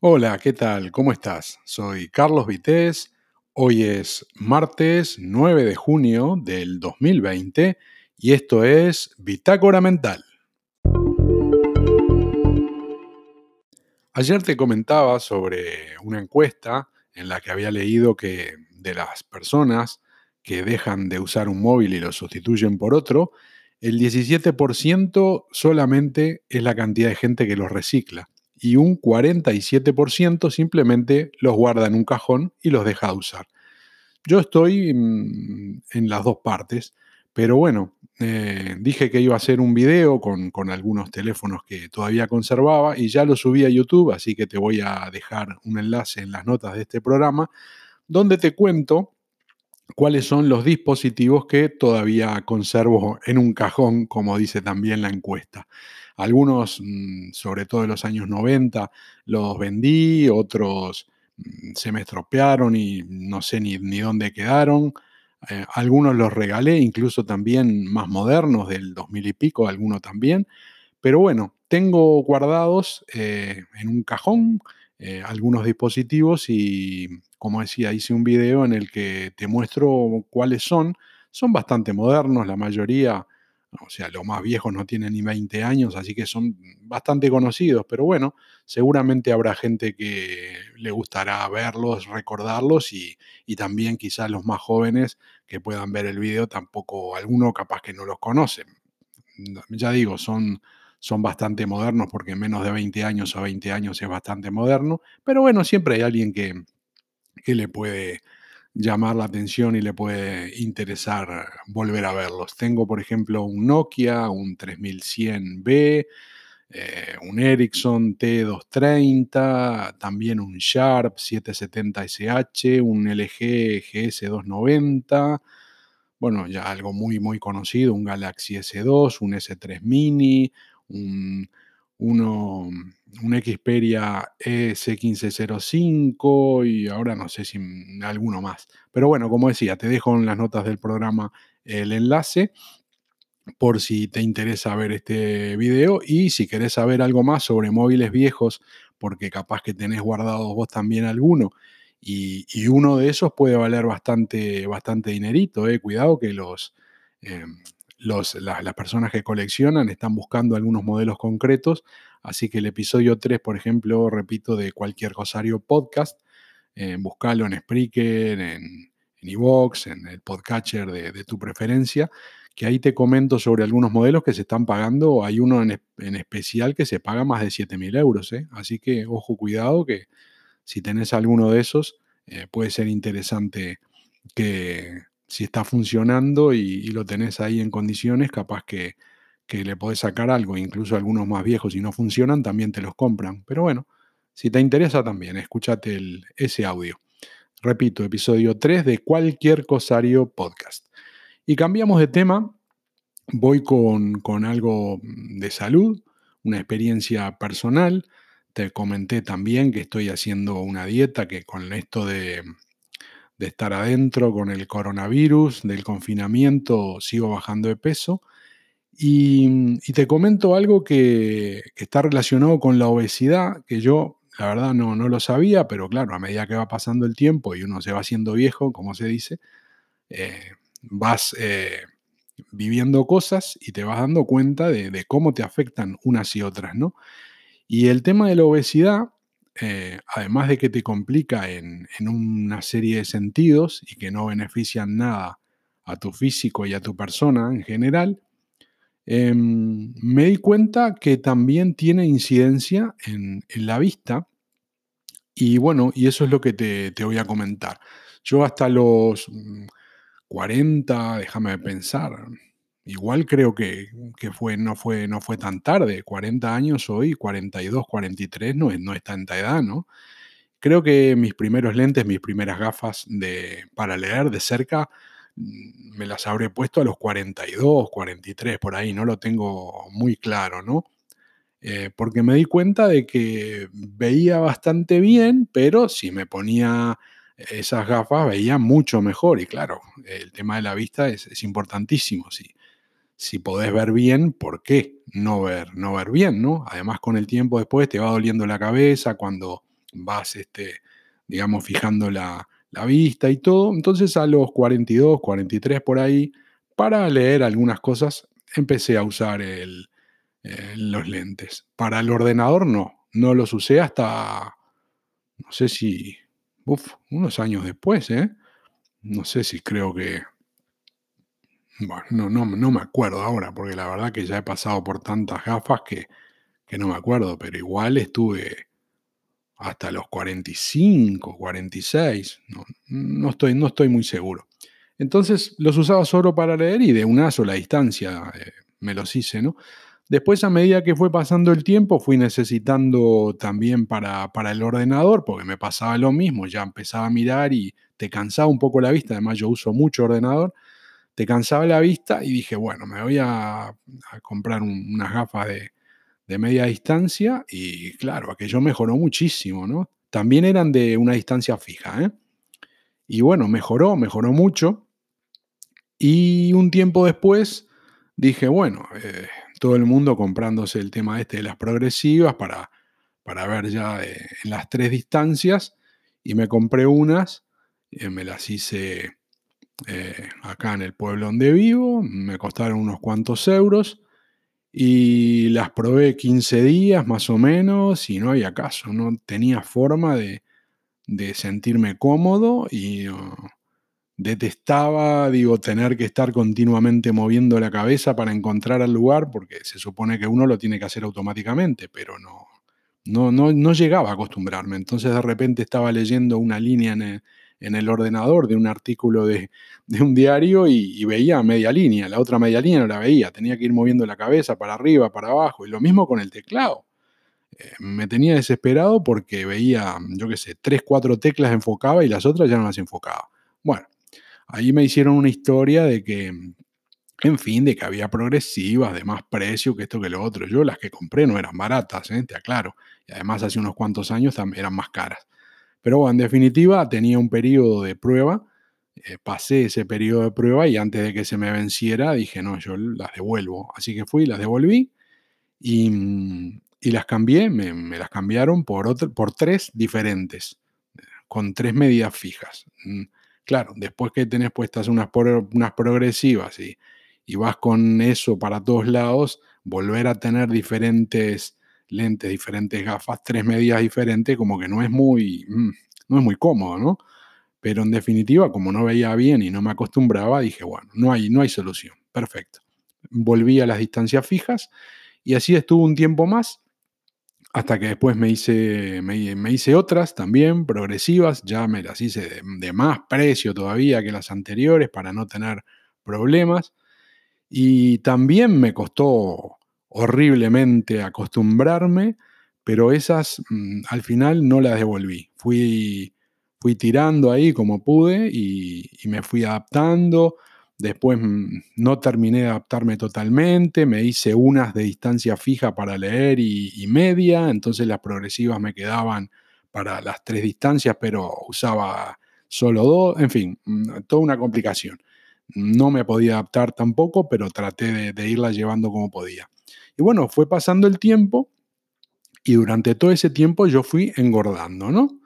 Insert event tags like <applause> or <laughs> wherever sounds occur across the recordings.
Hola, ¿qué tal? ¿Cómo estás? Soy Carlos Vitéz. Hoy es martes 9 de junio del 2020 y esto es Bitácora Mental. Ayer te comentaba sobre una encuesta en la que había leído que de las personas que dejan de usar un móvil y lo sustituyen por otro, el 17% solamente es la cantidad de gente que los recicla y un 47% simplemente los guarda en un cajón y los deja de usar. Yo estoy mm, en las dos partes, pero bueno, eh, dije que iba a hacer un video con, con, algunos teléfonos que todavía conservaba y ya lo subí a YouTube, así que te voy a dejar un enlace en las notas de este programa donde te cuento cuáles son los dispositivos que todavía conservo en un cajón, como dice también la encuesta. Algunos, mm, sobre todo en los años 90, los vendí, otros mm, se me estropearon y no sé ni, ni dónde quedaron. Eh, algunos los regalé, incluso también más modernos, del 2000 y pico, algunos también. Pero bueno, tengo guardados eh, en un cajón eh, algunos dispositivos y, como decía, hice un video en el que te muestro cuáles son. Son bastante modernos, la mayoría o sea, los más viejos no tienen ni 20 años, así que son bastante conocidos, pero bueno, seguramente habrá gente que le gustará verlos, recordarlos y, también quizás los más jóvenes que puedan ver el video, tampoco alguno capaz que no los conocen. Ya digo, son, son bastante modernos porque menos de 20 años a 20 años es bastante moderno, pero bueno, siempre hay alguien que, que le puede llamar la atención y le puede interesar volver a verlos. Tengo, por ejemplo, un Nokia, un 3100B, eh, un Ericsson T230, también un Sharp 770SH, un LG GS290, bueno, ya algo muy, muy conocido, un Galaxy S2, un S3 Mini, un uno, un Xperia EC1505 y ahora no sé si alguno más. Pero bueno, como decía, te dejo en las notas del programa el enlace por si te interesa ver este video y si querés saber algo más sobre móviles viejos, porque capaz que tenés guardado vos también alguno y, uno de esos puede valer bastante, bastante dinerito, eh. cuidado que los... Las personas que coleccionan están buscando algunos modelos concretos, así que el episodio 3, por ejemplo, repito, de cualquier Rosario podcast, eh, buscalo en Spreaker, en, en Evox, en el podcatcher de, tu preferencia, que ahí te comento sobre algunos modelos que se están pagando. Hay uno en, especial que se paga más de 7.000 euros, ¿eh? así que ojo, cuidado que si tenés alguno de esos, eh, puede ser interesante que, si está funcionando y, lo tenés ahí en condiciones, capaz que, le podés sacar algo. Incluso algunos más viejos, si no funcionan, también te los compran. Pero bueno, si te interesa también, escúchate ese audio. Repito, episodio 3 de cualquier cosario podcast. Y cambiamos de tema. Voy con, con algo de salud, una experiencia personal. Te comenté también que estoy haciendo una dieta que con esto de, de estar adentro con el coronavirus, del confinamiento, sigo bajando de peso. Y, te comento algo que, está relacionado con la obesidad, que yo la verdad no, no, lo sabía, pero claro, a medida que va pasando el tiempo y uno se va haciendo viejo, como se dice, eh, vas eh, viviendo cosas y te vas dando cuenta de, de, cómo te afectan unas y otras, ¿no? Y el tema de la obesidad eh, además de que te complica en, una serie de sentidos y que no benefician nada a tu físico y a tu persona en general, em, me di cuenta que también tiene incidencia en, la vista y bueno, y eso es lo que te, te voy a comentar. Yo hasta los 40, mm, déjame pensar, igual creo que, fue, no, fue, no fue tan tarde, 40 años hoy, 42, 43, no es, no es tanta edad, ¿no? Creo que mis primeros lentes, mis primeras gafas de, para leer de cerca, mm, me las habré puesto a los 42, 43, por ahí, no lo tengo muy claro, ¿no? Eh, porque me di cuenta de que veía bastante bien, pero si me ponía esas gafas veía mucho mejor. Y claro, el tema de la vista es, es importantísimo. Sí si podés ver bien, ¿por qué no ver, no ver bien, no? Además, con el tiempo después te va doliendo la cabeza cuando vas, este, digamos, fijando la, vista y todo. Entonces a los 42, 43 por ahí, para leer algunas cosas, empecé a usar los lentes. Para el ordenador no, no los usé hasta, no sé si, unos años después, ¿eh? No sé si creo que bueno, no, no, no, me acuerdo ahora, porque la verdad que ya he pasado por tantas gafas que, no me acuerdo, pero igual estuve hasta los 45, 46, no, no, estoy, no estoy muy seguro. Entonces los usaba solo para leer y de una sola distancia eh, me los hice, ¿no? Después, a medida que fue pasando el tiempo, fui necesitando también para, para el ordenador, porque me pasaba lo mismo, ya empezaba a mirar y te cansaba un poco la vista, además yo uso mucho ordenador, te cansaba la vista y dije, bueno, me voy a, comprar unas gafas de, media distancia y claro, aquello mejoró muchísimo, ¿no? También eran de una distancia fija, ¿eh? Y bueno, mejoró, mejoró mucho. Y un tiempo después dije, bueno, eh, todo el mundo comprándose el tema este de las progresivas para, para ver ya eh, en las tres distancias y me compré unas, eh, me las hice eh, acá en el pueblo donde vivo, me costaron unos cuantos euros y las probé 15 días más o menos y no había caso, no tenía forma de, sentirme cómodo y detestaba, digo, tener que estar continuamente moviendo la cabeza para encontrar el lugar porque se supone que uno lo tiene que hacer automáticamente, pero no, no, no, no llegaba a acostumbrarme. Entonces de repente estaba leyendo una línea en el, en el ordenador de un artículo de, un diario y, veía media línea, la otra media línea no la veía, tenía que ir moviendo la cabeza para arriba, para abajo, y lo mismo con el teclado. Eh, me tenía desesperado porque veía, yo qué sé, tres, cuatro teclas enfocaba y las otras ya no las enfocaba. Bueno, ahí me hicieron una historia de que, en fin, de que había progresivas, de más precio que esto que lo otro. Yo las que compré no eran baratas, ¿eh? te aclaro. Y además hace unos cuantos años eran más caras. Pero bueno, en definitiva tenía un periodo de prueba, eh, pasé ese periodo de prueba y antes de que se me venciera dije, no, yo las devuelvo. Así que fui, las devolví y, mm, las cambié, me, las cambiaron por, por tres diferentes, con tres medidas fijas. Mm, claro, después que tenés puestas unas, unas progresivas y, y vas con eso para todos lados, volver a tener diferentes lentes, diferentes gafas, tres medidas diferentes, como que no es muy, mm, no es muy cómodo, ¿no? Pero en definitiva, como no veía bien y no me acostumbraba, dije, bueno, no hay, no hay solución. Perfecto. Volví a las distancias fijas y así estuvo un tiempo más, hasta que después me hice, me, hice otras también progresivas, ya me las hice de, más precio todavía que las anteriores para no tener problemas. Y también me costó horriblemente acostumbrarme, pero esas mm, al final no las devolví. Fui, fui tirando ahí como pude y, me fui adaptando. Después mm, no terminé de adaptarme totalmente, me hice unas de distancia fija para leer y, media, entonces las progresivas me quedaban para las tres distancias, pero usaba solo dos, en fin, mm, toda una complicación. No me podía adaptar tampoco, pero traté de, de irla llevando como podía. Y bueno, fue pasando el tiempo y durante todo ese tiempo yo fui engordando, ¿no?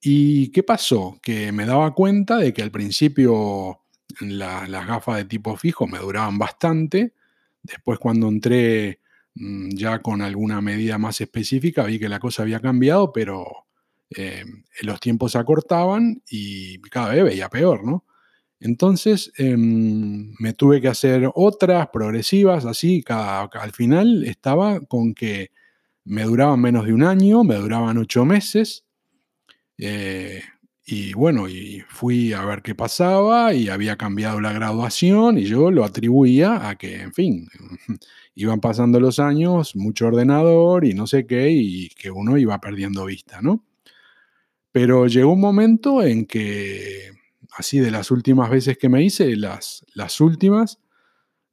¿Y qué pasó? Que me daba cuenta de que al principio las gafas de tipo fijo me duraban bastante. Después cuando entré mm, ya con alguna medida más específica vi que la cosa había cambiado, pero eh, los tiempos se acortaban y cada vez veía peor, ¿no? Entonces em, me tuve que hacer otras progresivas, así, cada, al final estaba con que me duraban menos de un año, me duraban ocho meses, eh, y bueno, y fui a ver qué pasaba y había cambiado la graduación y yo lo atribuía a que, en fin, <laughs> iban pasando los años, mucho ordenador y no sé qué, y que uno iba perdiendo vista, ¿no? Pero llegó un momento en que así de las últimas veces que me hice, las, las últimas,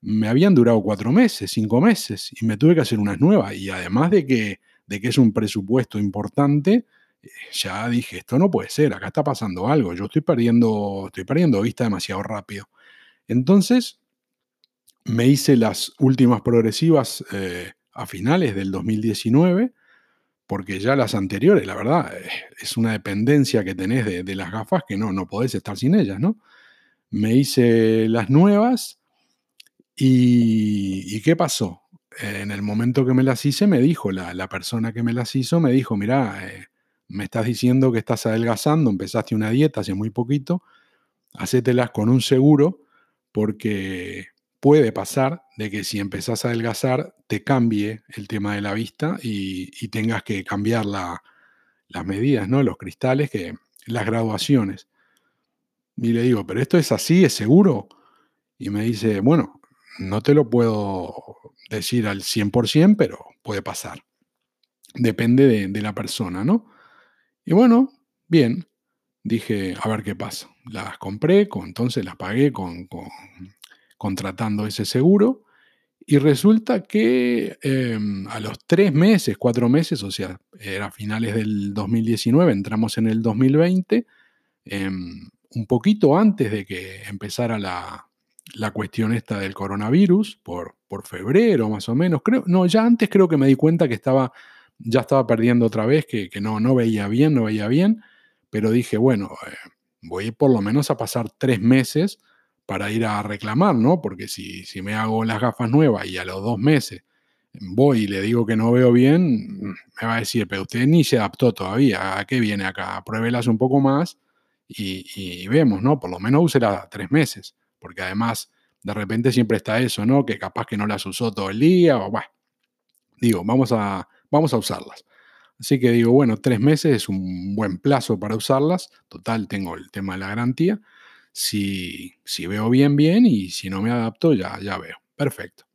me habían durado cuatro meses, cinco meses, y me tuve que hacer unas nuevas. Y además de que, de que es un presupuesto importante, eh, ya dije, esto no puede ser, acá está pasando algo, yo estoy perdiendo, estoy perdiendo vista demasiado rápido. Entonces, me hice las últimas progresivas eh, a finales del 2019, porque ya las anteriores, la verdad, eh, es una dependencia que tenés de, las gafas que no, no podés estar sin ellas, ¿no? Me hice las nuevas y, ¿qué pasó? En el momento que me las hice, me dijo, la, persona que me las hizo, me dijo, mira, eh, me estás diciendo que estás adelgazando, empezaste una dieta hace muy poquito, hacételas con un seguro porque puede pasar de que si empezás a adelgazar te cambie el tema de la vista y, tengas que cambiar las medidas, ¿no? Los cristales, que, las graduaciones. Y le digo, ¿pero esto es así? ¿Es seguro? Y me dice, bueno, no te lo puedo decir al 100%, pero puede pasar. Depende de, la persona, ¿no? Y bueno, bien. Dije, a ver qué pasa. Las compré, con, entonces las pagué con, contratando ese seguro y resulta que em, a los tres meses, cuatro meses, o sea, era finales del 2019, entramos en el 2020, em, un poquito antes de que empezara la, cuestión esta del coronavirus, por, por febrero más o menos, creo, no, ya antes creo que me di cuenta que estaba, ya estaba perdiendo otra vez, que, no, no veía bien, no veía bien, pero dije, bueno, eh, voy por lo menos a pasar tres meses para ir a reclamar, ¿no? Porque si, si me hago las gafas nuevas y a los dos meses voy y le digo que no veo bien, me va a decir, pero usted ni se adaptó todavía, ¿a qué viene acá? Pruébelas un poco más y, vemos, ¿no? Por lo menos úsela tres meses, porque además de repente siempre está eso, ¿no? Que capaz que no las usó todo el día o, bueno, digo, vamos a, vamos a usarlas. Así que digo, bueno, tres meses es un buen plazo para usarlas. Total, tengo el tema de la garantía. Si, si veo bien, bien, y si no me adapto, ya, ya veo. Perfecto.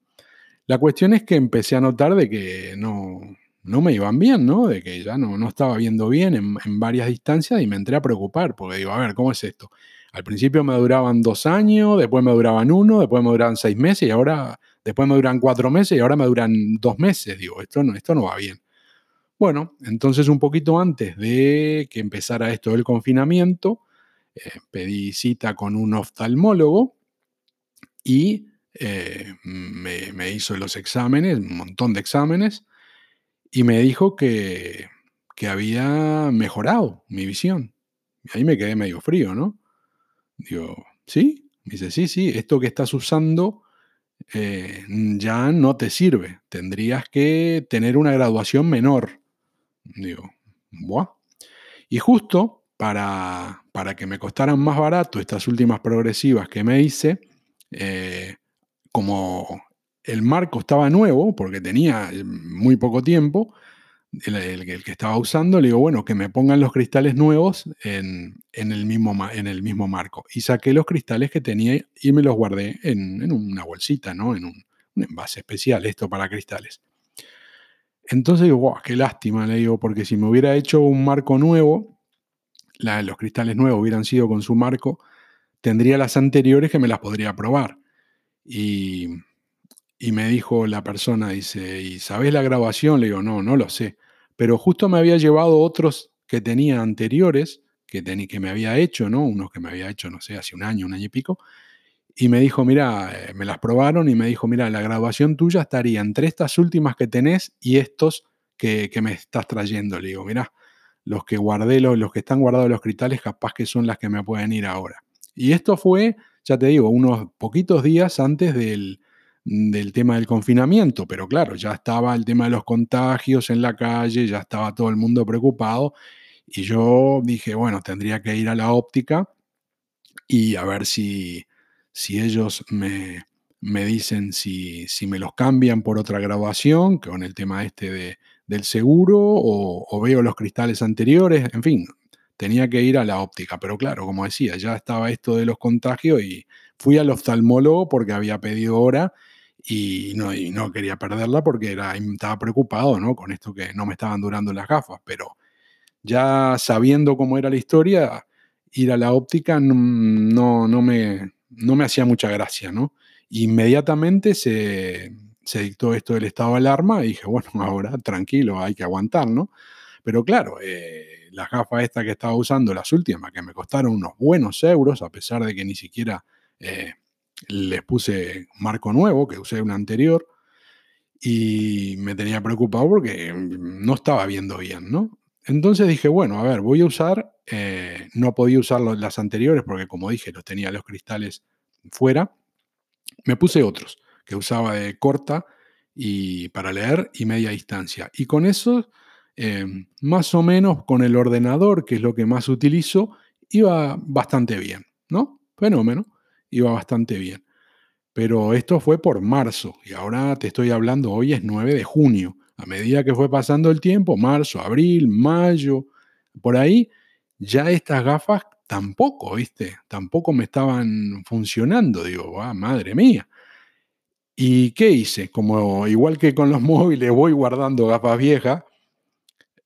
La cuestión es que empecé a notar de que no, no me iban bien, ¿no? De que ya no, no estaba viendo bien en, varias distancias y me entré a preocupar, porque digo, a ver, ¿cómo es esto? Al principio me duraban dos años, después me duraban uno, después me duraban seis meses y ahora, después me duran cuatro meses y ahora me duran dos meses. Digo, esto no, esto no va bien. Bueno, entonces un poquito antes de que empezara esto del confinamiento, eh, pedí cita con un oftalmólogo y eh, me, hizo los exámenes, un montón de exámenes, y me dijo que, había mejorado mi visión. Y ahí me quedé medio frío, ¿no? Digo, ¿sí? Me dice, sí, sí, esto que estás usando eh, ya no te sirve. Tendrías que tener una graduación menor. Digo, ¿buah? Y justo para, para que me costaran más barato estas últimas progresivas que me hice, eh, como el marco estaba nuevo, porque tenía eh, muy poco tiempo, el, que estaba usando, le digo, bueno, que me pongan los cristales nuevos en, el, mismo, en el mismo marco. Y saqué los cristales que tenía y me los guardé en, una bolsita, ¿no? En un, envase especial, esto para cristales. Entonces digo, wow, qué lástima, le digo, porque si me hubiera hecho un marco nuevo, los cristales nuevos hubieran sido con su marco, tendría las anteriores que me las podría probar. Y, me dijo la persona, dice, ¿y sabes la grabación? Le digo, no, no lo sé. Pero justo me había llevado otros que tenía anteriores, que, que me había hecho, ¿no? Unos que me había hecho, no sé, hace un año, un año y pico. Y me dijo, mira, eh, me las probaron y me dijo, mira, la grabación tuya estaría entre estas últimas que tenés y estos que, que me estás trayendo. Le digo, mira, los que guardé, los, que están guardados los cristales, capaz que son las que me pueden ir ahora. Y esto fue, ya te digo, unos poquitos días antes del, tema del confinamiento, pero claro, ya estaba el tema de los contagios en la calle, ya estaba todo el mundo preocupado y yo dije, bueno, tendría que ir a la óptica y a ver si, si ellos me, me dicen si, si, me los cambian por otra graduación, con el tema este de, del seguro o, veo los cristales anteriores, en fin, tenía que ir a la óptica, pero claro, como decía, ya estaba esto de los contagios y fui al oftalmólogo porque había pedido hora y no, no quería perderla porque era, estaba preocupado ¿no? con esto que no me estaban durando las gafas, pero ya sabiendo cómo era la historia, ir a la óptica no, no, me, no me hacía mucha gracia, ¿no? Inmediatamente se, se dictó esto del estado de alarma y dije, bueno, <laughs> ahora tranquilo, hay que aguantar, ¿no? Pero claro, eh, las gafas estas que estaba usando, las últimas, que me costaron unos buenos euros, a pesar de que ni siquiera eh, les puse marco nuevo, que usé una anterior, y me tenía preocupado porque no estaba viendo bien, ¿no? Entonces dije, bueno, a ver, voy a usar, eh, no podía usar las anteriores porque como dije, los tenía los cristales fuera, me puse otros que usaba de corta y para leer y media distancia. Y con eso, eh, más o menos con el ordenador, que es lo que más utilizo, iba bastante bien, ¿no? Fenómeno, iba bastante bien. Pero esto fue por marzo y ahora te estoy hablando, hoy es 9 de junio. A medida que fue pasando el tiempo, marzo, abril, mayo, por ahí, ya estas gafas tampoco, ¿viste? Tampoco me estaban funcionando. Digo, ah, madre mía. ¿Y qué hice? Como igual que con los <laughs> móviles voy guardando gafas viejas,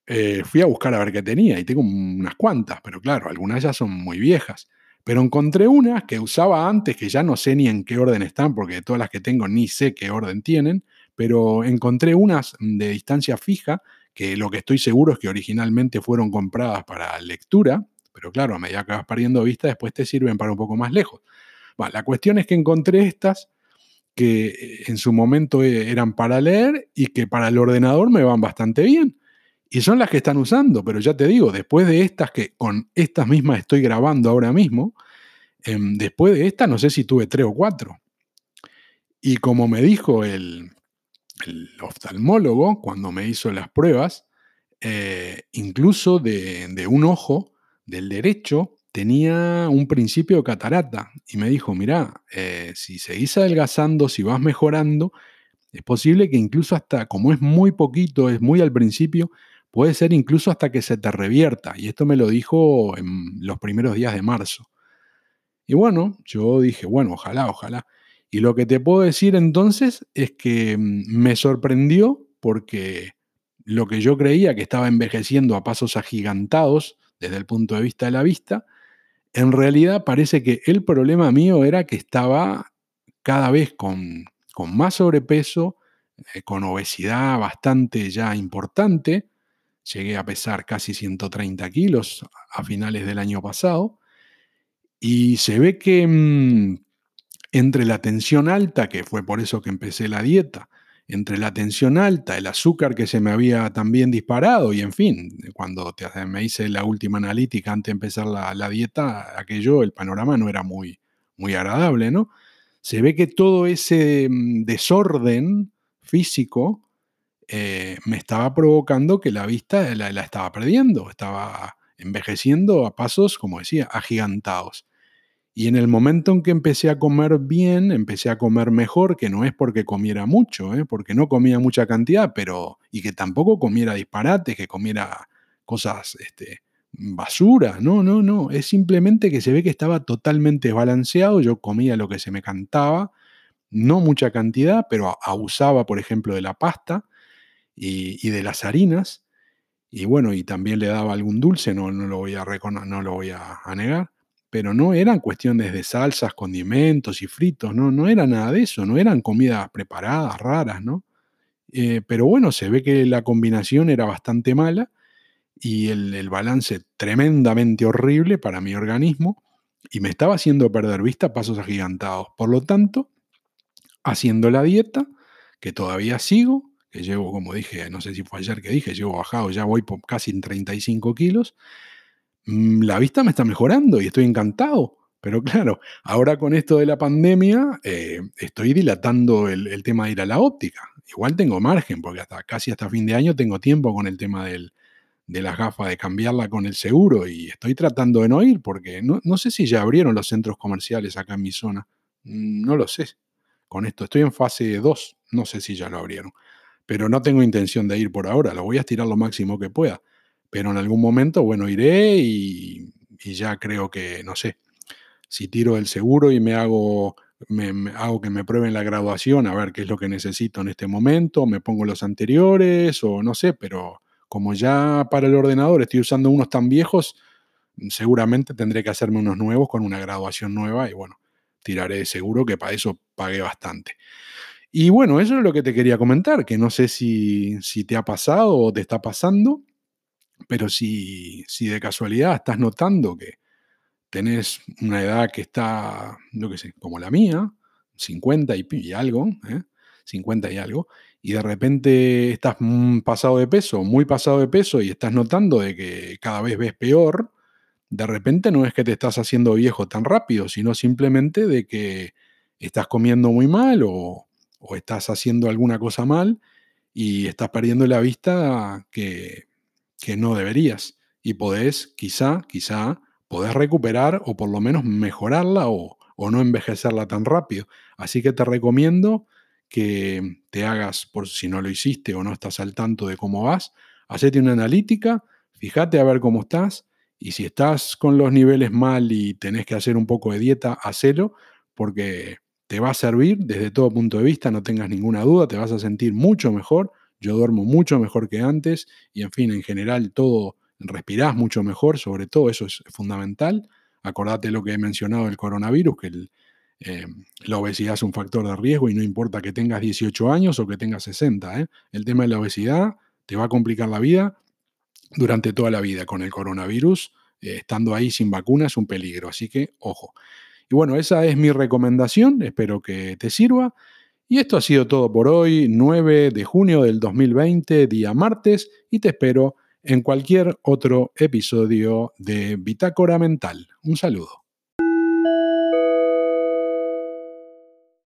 eh, fui a buscar a ver qué tenía y tengo unas cuantas, pero claro, algunas ya son muy viejas. Pero encontré unas que usaba antes, que ya no sé ni en qué orden están, porque de todas las que tengo ni sé qué orden tienen, pero encontré unas de distancia fija, que lo que estoy seguro es que originalmente fueron compradas para lectura, pero claro, a medida que vas perdiendo vista, después te sirven para un poco más lejos. La cuestión es que encontré estas que eh, en su momento eh, eran para leer y que para el ordenador me van bastante bien. Y son las que están usando, pero ya te digo, después de estas que con estas mismas estoy grabando ahora mismo, em, después de estas no sé si tuve tres o cuatro. Y como me dijo el, oftalmólogo cuando me hizo las pruebas, eh, incluso de, un ojo, del derecho, tenía un principio de catarata. Y me dijo, mira, eh, si seguís adelgazando, si vas mejorando, es posible que incluso hasta, como es muy poquito, es muy al principio, Puede ser incluso hasta que se te revierta. Y esto me lo dijo en los primeros días de marzo. Y bueno, yo dije, bueno, ojalá, ojalá. Y lo que te puedo decir entonces es que mm, me sorprendió porque lo que yo creía que estaba envejeciendo a pasos agigantados desde el punto de vista de la vista, en realidad parece que el problema mío era que estaba cada vez con, con más sobrepeso, eh, con obesidad bastante ya importante, Llegué a pesar casi 130 kilos a finales del año pasado. Y se ve que mm, entre la tensión alta, que fue por eso que empecé la dieta, entre la tensión alta, el azúcar que se me había también disparado y en fin, cuando me hice la última analítica antes de empezar la, la, dieta, aquello, el panorama no era muy, muy agradable, ¿no? Se ve que todo ese mm, desorden físico eh, me estaba provocando que la vista la, estaba perdiendo, estaba envejeciendo a pasos, como decía, agigantados. Y en el momento en que empecé a comer bien, empecé a comer mejor, que no es porque comiera mucho, ¿eh? porque no comía mucha cantidad, pero y que tampoco comiera disparates, que comiera cosas este, basura, no, no, no, es simplemente que se ve que estaba totalmente desbalanceado, yo comía lo que se me cantaba, no mucha cantidad, pero abusaba, por ejemplo, de la pasta, y, de las harinas. Y bueno, y también le daba algún dulce, no, no lo voy, a, no lo voy a, negar. Pero no eran cuestiones de salsas, condimentos y fritos, no, no era nada de eso, no eran comidas preparadas, raras, ¿no? Eh, pero bueno, se ve que la combinación era bastante mala y el, balance tremendamente horrible para mi organismo y me estaba haciendo perder vista pasos agigantados. Por lo tanto, haciendo la dieta, que todavía sigo, que llevo, como dije, no sé si fue ayer que dije, llevo bajado, ya voy por casi en 35 kilos, la vista me está mejorando y estoy encantado. Pero claro, ahora con esto de la pandemia, eh, estoy dilatando el, tema de ir a la óptica. Igual tengo margen, porque hasta casi hasta fin de año tengo tiempo con el tema de las gafas, de cambiarla con el seguro, y estoy tratando de no ir, porque no, no sé si ya abrieron los centros comerciales acá en mi zona. Mm, no lo sé. Con esto estoy en fase 2, no sé si ya lo abrieron pero no tengo intención de ir por ahora, lo voy a estirar lo máximo que pueda. Pero en algún momento, bueno, iré y, ya creo que, no sé, si tiro el seguro y me hago, me, hago que me prueben la graduación, a ver qué es lo que necesito en este momento, me pongo los anteriores o no sé, pero como ya para el ordenador estoy usando unos tan viejos, seguramente tendré que hacerme unos nuevos con una graduación nueva y bueno, tiraré seguro que para eso pagué bastante. Y bueno, eso es lo que te quería comentar, que no sé si, te ha pasado o te está pasando, pero si, si de casualidad estás notando que tenés una edad que está, no qué sé, como la mía, 50 y, algo, ¿eh? 50 y algo, y de repente estás pasado de peso, muy pasado de peso, y estás notando de que cada vez ves peor, de repente no es que te estás haciendo viejo tan rápido, sino simplemente de que estás comiendo muy mal o, o estás haciendo alguna cosa mal y estás perdiendo la vista que, que no deberías. Y podés, quizá, quizá, podés recuperar o por lo menos mejorarla o, o no envejecerla tan rápido. Así que te recomiendo que te hagas, por si no lo hiciste o no estás al tanto de cómo vas, hacete una analítica, fíjate a ver cómo estás y si estás con los niveles mal y tenés que hacer un poco de dieta, hacelo porque te va a servir desde todo punto de vista, no tengas ninguna duda, te vas a sentir mucho mejor. Yo duermo mucho mejor que antes y en fin, en general todo, respirás mucho mejor, sobre todo eso es fundamental. Acordate lo que he mencionado del coronavirus, que eh, la obesidad es un factor de riesgo y no importa que tengas 18 años o que tengas 60. ¿eh? El tema de la obesidad te va a complicar la vida durante toda la vida. Con el coronavirus, eh, estando ahí sin vacuna, es un peligro. Así que, ojo. Y bueno, esa es mi recomendación. Espero que te sirva. Y esto ha sido todo por hoy, 9 de junio del 2020, día martes, y te espero en cualquier otro episodio de Bitácora Mental. Un saludo.